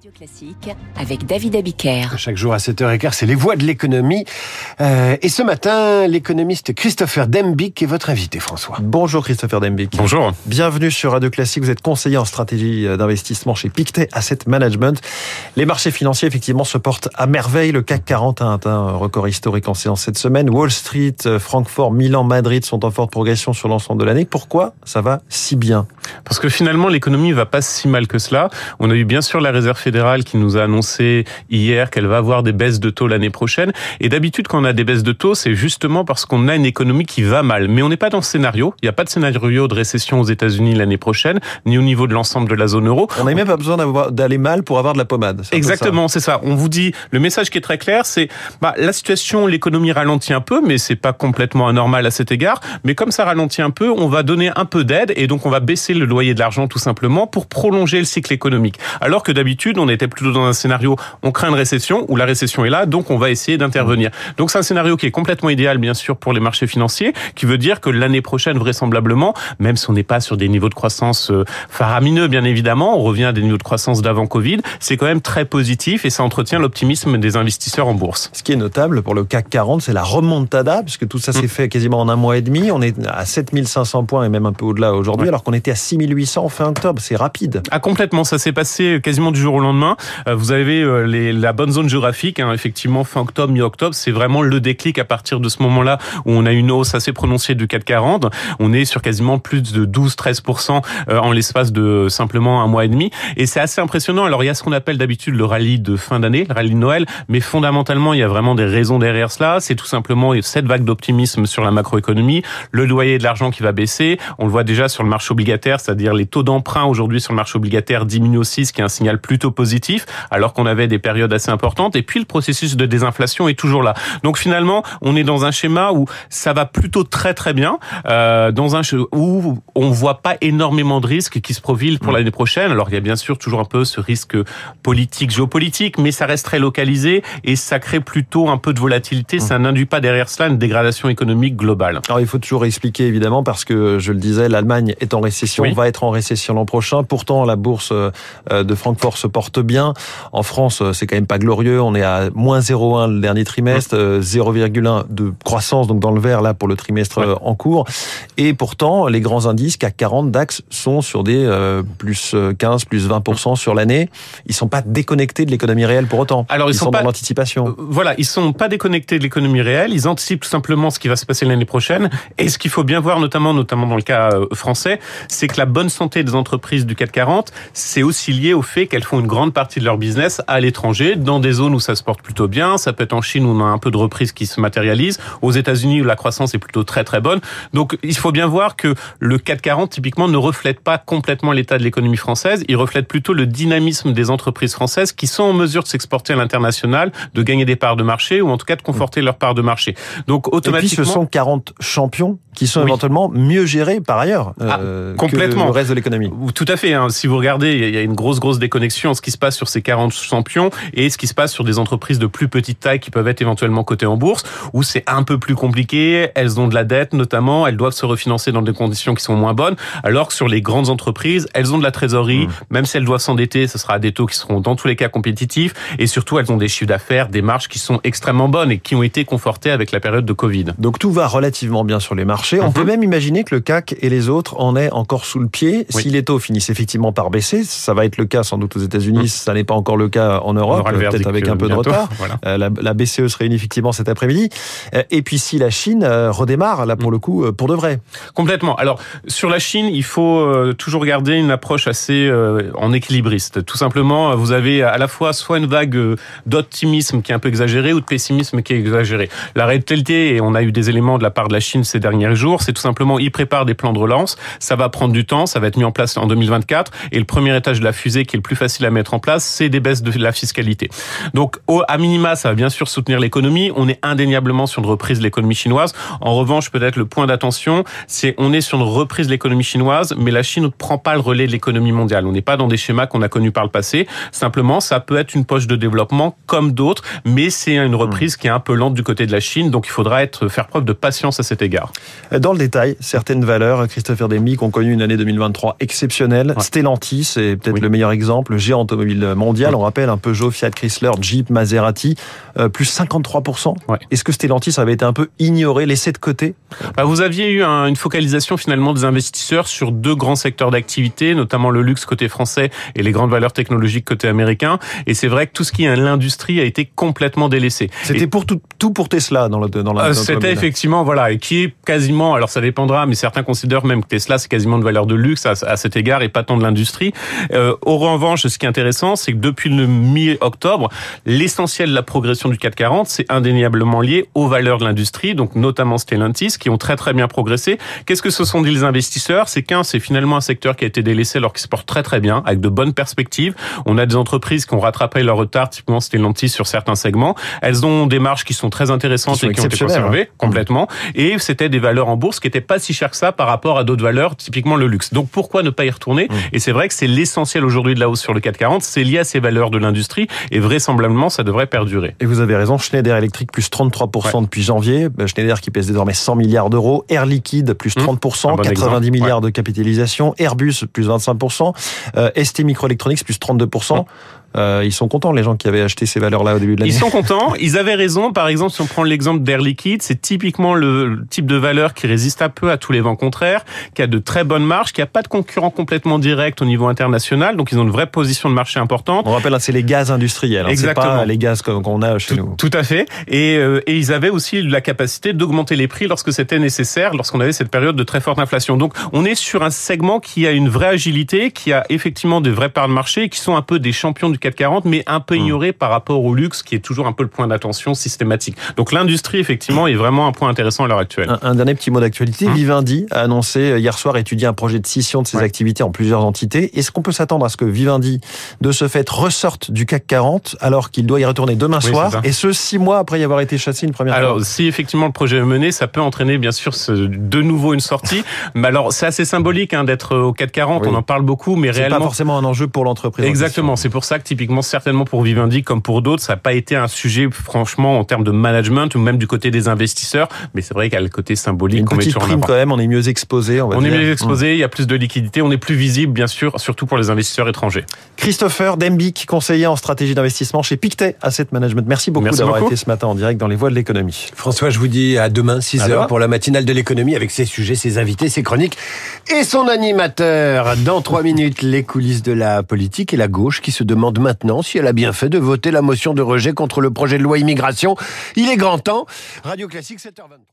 Radio Classique avec David Abiker. Chaque jour à 7h15, c'est les voix de l'économie. Euh, et ce matin, l'économiste Christopher Dembick est votre invité, François. Bonjour Christopher Dembick. Bonjour. Bienvenue sur Radio Classique. Vous êtes conseiller en stratégie d'investissement chez Pictet Asset Management. Les marchés financiers, effectivement, se portent à merveille. Le CAC 40 a atteint un record historique en séance cette semaine. Wall Street, Francfort, Milan, Madrid sont en forte progression sur l'ensemble de l'année. Pourquoi ça va si bien? Parce que finalement, l'économie va pas si mal que cela. On a eu bien sûr la réserve fédérale qui nous a annoncé hier qu'elle va avoir des baisses de taux l'année prochaine. Et d'habitude, quand on a des baisses de taux, c'est justement parce qu'on a une économie qui va mal. Mais on n'est pas dans ce scénario. Il n'y a pas de scénario de récession aux États-Unis l'année prochaine, ni au niveau de l'ensemble de la zone euro. On n'a même pas besoin d'aller mal pour avoir de la pommade. Exactement, c'est ça. On vous dit, le message qui est très clair, c'est bah, la situation, l'économie ralentit un peu, mais c'est pas complètement anormal à cet égard. Mais comme ça ralentit un peu, on va donner un peu d'aide et donc on va baisser le loyer de l'argent tout simplement pour prolonger le cycle économique. Alors que d'habitude, on était plutôt dans un scénario, on craint une récession, où la récession est là, donc on va essayer d'intervenir. Donc c'est un scénario qui est complètement idéal, bien sûr, pour les marchés financiers, qui veut dire que l'année prochaine, vraisemblablement, même si on n'est pas sur des niveaux de croissance euh, faramineux, bien évidemment, on revient à des niveaux de croissance d'avant Covid, c'est quand même très positif et ça entretient l'optimisme des investisseurs en bourse. Ce qui est notable pour le CAC 40, c'est la remontada, puisque tout ça s'est mm. fait quasiment en un mois et demi. On est à 7500 points et même un peu au-delà aujourd'hui, alors qu'on était à 6800 fin octobre. C'est rapide. Ah, complètement. Ça s'est passé quasiment du jour au lendemain. Euh, vous avez euh, les, la bonne zone géographique. Hein, effectivement, fin octobre, mi-octobre, c'est vraiment le déclic à partir de ce moment-là où on a une hausse assez prononcée du 440. On est sur quasiment plus de 12-13% euh, en l'espace de simplement un mois et demi. Et c'est assez impressionnant. Alors, il y a ce qu'on appelle d'habitude le rallye de fin d'année, le rallye de Noël. Mais fondamentalement, il y a vraiment des raisons derrière cela. C'est tout simplement cette vague d'optimisme sur la macroéconomie, le loyer de l'argent qui va baisser. On le voit déjà sur le marché obligataire, c'est-à-dire les taux d'emprunt aujourd'hui sur le marché obligataire diminuent aussi, ce qui est un signal plutôt positif, alors qu'on avait des périodes assez importantes. Et puis le processus de désinflation est toujours là. Donc finalement, on est dans un schéma où ça va plutôt très très bien, euh, dans un où on voit pas énormément de risques qui se profilent pour mm. l'année prochaine. Alors il y a bien sûr toujours un peu ce risque politique, géopolitique, mais ça reste très localisé et ça crée plutôt un peu de volatilité. Mm. Ça n'induit pas derrière cela une dégradation économique globale. Alors il faut toujours expliquer évidemment parce que je le disais, l'Allemagne est en récession, va être en récession l'an prochain. Pourtant la bourse euh, de Francfort se porte bien. En France, euh, c'est quand même pas glorieux. On est à moins 0,1 le dernier trimestre, 0,1 euh, de croissance donc dans le vert là pour le trimestre euh, en cours. Et pourtant, les grands indices CAC 40, DAX sont sur des plus 15, plus 20% sur l'année. Ils sont pas déconnectés de l'économie réelle pour autant. Alors ils, sont, pas, dans l'anticipation. Voilà, ils sont pas déconnectés de l'économie réelle. Ils anticipent tout simplement ce qui va se passer l'année prochaine. Et ce qu'il faut bien voir, notamment, notamment dans le cas français, c'est que la bonne santé des entreprises du CAC 40, c'est aussi lié au fait qu'elles font une grande partie de leur business à l'étranger, dans des zones où ça se porte plutôt bien. Ça peut être en Chine où on a un peu de reprise qui se matérialise, aux États-Unis où la croissance est plutôt très très bonne. Donc il faut bien voir que le 440 typiquement ne reflète pas complètement l'état de l'économie française. Il reflète plutôt le dynamisme des entreprises françaises qui sont en mesure de s'exporter à l'international, de gagner des parts de marché ou en tout cas de conforter leur part de marché. Donc automatiquement, Et puis, ce sont 40 champions qui sont éventuellement mieux gérés par ailleurs euh, ah, complètement. que le reste de l'économie. Tout à fait. Hein. Si vous regardez, il y a une grosse grosse déconnexion ce qui se passe sur ces 40 champions et ce qui se passe sur des entreprises de plus petite taille qui peuvent être éventuellement cotées en bourse, où c'est un peu plus compliqué, elles ont de la dette notamment, elles doivent se refinancer dans des conditions qui sont moins bonnes, alors que sur les grandes entreprises, elles ont de la trésorerie, mmh. même si elles doivent s'endetter, ce sera à des taux qui seront dans tous les cas compétitifs, et surtout elles ont des chiffres d'affaires, des marges qui sont extrêmement bonnes et qui ont été confortées avec la période de Covid. Donc tout va relativement bien sur les marchés. On mmh. peut même imaginer que le CAC et les autres en aient encore sous le pied. Si les taux finissent effectivement par baisser, ça va être le cas sans doute aux États-Unis, mmh. ça n'est pas encore le cas en Europe, peut-être avec un peu de retard. Euh, la, la, BCE se réunit effectivement cet après-midi. Euh, et puis si la Chine euh, redémarre, là pour le coup, pour de vrai. Complètement. Alors sur la Chine, il faut toujours garder une approche assez en équilibriste. Tout simplement, vous avez à la fois soit une vague d'optimisme qui est un peu exagérée ou de pessimisme qui est exagéré. La réalité, et on a eu des éléments de la part de la Chine ces jours, c'est tout simplement ils préparent des plans de relance. Ça va prendre du temps, ça va être mis en place en 2024. Et le premier étage de la fusée qui est le plus facile à mettre en place, c'est des baisses de la fiscalité. Donc, au, à minima, ça va bien sûr soutenir l'économie. On est indéniablement sur une reprise de l'économie chinoise. En revanche, peut-être le point d'attention, c'est on est sur une reprise de l'économie chinoise, mais la Chine ne prend pas le relais de l'économie mondiale. On n'est pas dans des schémas qu'on a connus par le passé. Simplement, ça peut être une poche de développement comme d'autres, mais c'est une reprise qui est un peu lente du côté de la Chine. Donc, il faudra être faire preuve de patience à cet égard. Dans le détail, certaines valeurs, Christopher Demick, ont connu une année 2023 exceptionnelle. Stellantis est peut-être le meilleur exemple, le géant automobile mondial. On rappelle un Peugeot, Fiat Chrysler, Jeep, Maserati, euh, plus 53%. Est-ce que Stellantis avait été un peu ignoré, laissé de côté? Bah, Vous aviez eu une focalisation finalement des investisseurs sur deux grands secteurs d'activité, notamment le luxe côté français et les grandes valeurs technologiques côté américain. Et c'est vrai que tout ce qui est l'industrie a été complètement délaissé. C'était pour tout, tout, pour Tesla dans le dans la. Euh, c'était effectivement voilà et qui est quasiment alors ça dépendra, mais certains considèrent même que Tesla c'est quasiment de valeur de luxe à, à cet égard et pas tant de l'industrie. Euh, au revanche, ce qui est intéressant, c'est que depuis le mi-octobre, l'essentiel de la progression du 440, c'est indéniablement lié aux valeurs de l'industrie, donc notamment Stellantis, qui ont très très bien progressé. Qu'est-ce que ce sont dit les investisseurs? C'est qu'un, c'est finalement un secteur qui a été délaissé alors qu'il se porte très très bien, avec de bonnes perspectives. On a des entreprises qui ont rattrapé leur retard, typiquement Stellantis sur certains segments. Elles ont des marges qui sont très intéressantes et qui ont été conservées hein. complètement. Et c'était des valeurs en bourse qui n'étaient pas si chères que ça par rapport à d'autres valeurs, typiquement le luxe. Donc pourquoi ne pas y retourner mmh. Et c'est vrai que c'est l'essentiel aujourd'hui de la hausse sur le 440, c'est lié à ces valeurs de l'industrie et vraisemblablement ça devrait perdurer. Et vous avez raison, Schneider Electric plus 33% depuis janvier, ben, Schneider qui pèse désormais 100 milliards d'euros, Air Liquide plus 30%, mmh. 90 milliards de capitalisation, Airbus plus 25%, euh, ST Microelectronics plus 32%. Euh, ils sont contents, les gens qui avaient acheté ces valeurs-là au début de l'année. Ils sont contents. Ils avaient raison. Par exemple, si on prend l'exemple d'Air Liquide, c'est typiquement le type de valeur qui résiste un peu à tous les vents contraires, qui a de très bonnes marges, qui a pas de concurrents complètement directs au niveau international. Donc, ils ont une vraie position de marché importante. On rappelle, hein, c'est les gaz industriels. Hein, Exactement. Pas les gaz qu'on a chez nous. Tout à fait. Et, euh, et ils avaient aussi la capacité d'augmenter les prix lorsque c'était nécessaire, lorsqu'on avait cette période de très forte inflation. Donc, on est sur un segment qui a une vraie agilité, qui a effectivement des vraies parts de marché, qui sont un peu des champions du 440, mais un peu hmm. ignoré par rapport au luxe, qui est toujours un peu le point d'attention systématique. Donc l'industrie, effectivement, est vraiment un point intéressant à l'heure actuelle. Un, dernier petit mot d'actualité. Hmm. Vivendi a annoncé euh, hier soir étudier un projet de scission de ses activités en plusieurs entités. Est-ce qu'on peut s'attendre à ce que Vivendi, de ce fait, ressorte du CAC 40 alors qu'il doit y retourner demain soir, et ce six mois après y avoir été chassé une première fois? Alors, si effectivement le projet est mené, ça peut entraîner bien sûr de nouveau une sortie. mais alors, c'est assez symbolique hein, d'être au CAC 40, on en parle beaucoup, mais réellement... C'est pas forcément un enjeu pour l'entreprise. Exactement, c'est pour ça que typiquement certainement pour Vivendi comme pour d'autres, ça n'a pas été un sujet franchement en termes de management ou même du côté des investisseurs, mais c'est vrai qu'il y a le côté symbolique qu'on met sur prime quand même, on est mieux exposé. On, est mieux exposé, il y a plus de liquidité, on est plus visible bien sûr, surtout pour les investisseurs étrangers. Christopher Dembic, conseiller en stratégie d'investissement chez Pictet Asset Management. Merci beaucoup d'avoir été ce matin en direct dans les voies de l'économie. François, je vous dis à demain 6h pour la matinale de l'économie avec ses sujets, ses invités, ses chroniques et son animateur. Dans trois minutes, les coulisses de la politique et la gauche qui se demande maintenant si elle a bien fait de voter la motion de rejet contre le projet de loi immigration. Il est grand temps. Radio Classique 7h23.